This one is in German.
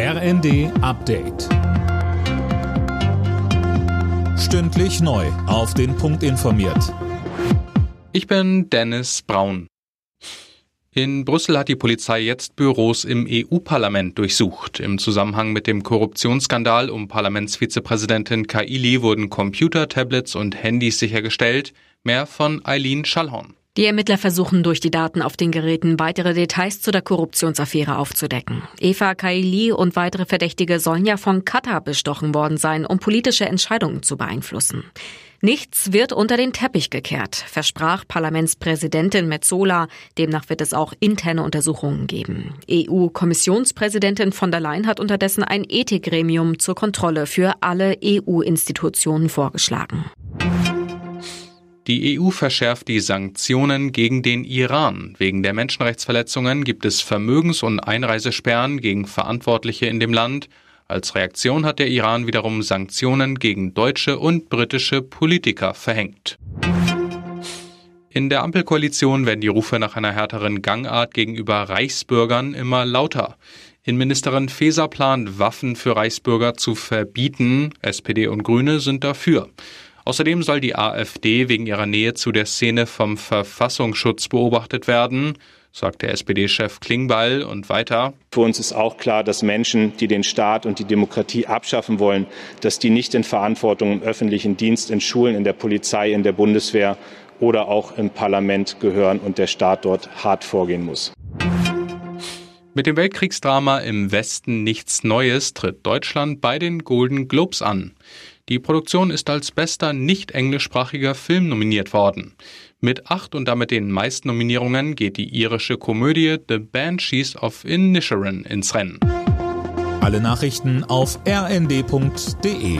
RND Update. Stündlich neu. Auf den Punkt informiert. Ich bin Dennis Braun. In Brüssel hat die Polizei jetzt Büros im EU-Parlament durchsucht. Im Zusammenhang mit dem Korruptionsskandal um Parlamentsvizepräsidentin Kaili wurden Computer, Tablets und Handys sichergestellt. Mehr von Eileen Schallhorn. Die Ermittler versuchen durch die Daten auf den Geräten weitere Details zu der Korruptionsaffäre aufzudecken. Eva Kaili und weitere Verdächtige sollen ja von Katar bestochen worden sein, um politische Entscheidungen zu beeinflussen. Nichts wird unter den Teppich gekehrt, versprach Parlamentspräsidentin Metzola. Demnach wird es auch interne Untersuchungen geben. EU-Kommissionspräsidentin von der Leyen hat unterdessen ein Ethikgremium zur Kontrolle für alle EU-Institutionen vorgeschlagen. Die EU verschärft die Sanktionen gegen den Iran. Wegen der Menschenrechtsverletzungen gibt es Vermögens- und Einreisesperren gegen Verantwortliche in dem Land. Als Reaktion hat der Iran wiederum Sanktionen gegen deutsche und britische Politiker verhängt. In der Ampelkoalition werden die Rufe nach einer härteren Gangart gegenüber Reichsbürgern immer lauter. Innenministerin Faeser plant, Waffen für Reichsbürger zu verbieten. SPD und Grüne sind dafür. Außerdem soll die AfD wegen ihrer Nähe zu der Szene vom Verfassungsschutz beobachtet werden, sagt der SPD-Chef Klingbeil und weiter. Für uns ist auch klar, dass Menschen, die den Staat und die Demokratie abschaffen wollen, dass die nicht in Verantwortung im öffentlichen Dienst, in Schulen, in der Polizei, in der Bundeswehr oder auch im Parlament gehören und der Staat dort hart vorgehen muss. Mit dem Weltkriegsdrama im Westen nichts Neues tritt Deutschland bei den Golden Globes an. Die Produktion ist als bester nicht englischsprachiger Film nominiert worden. Mit acht und damit den meisten Nominierungen geht die irische Komödie The Banshees of Inisherin ins Rennen. Alle Nachrichten auf rnd.de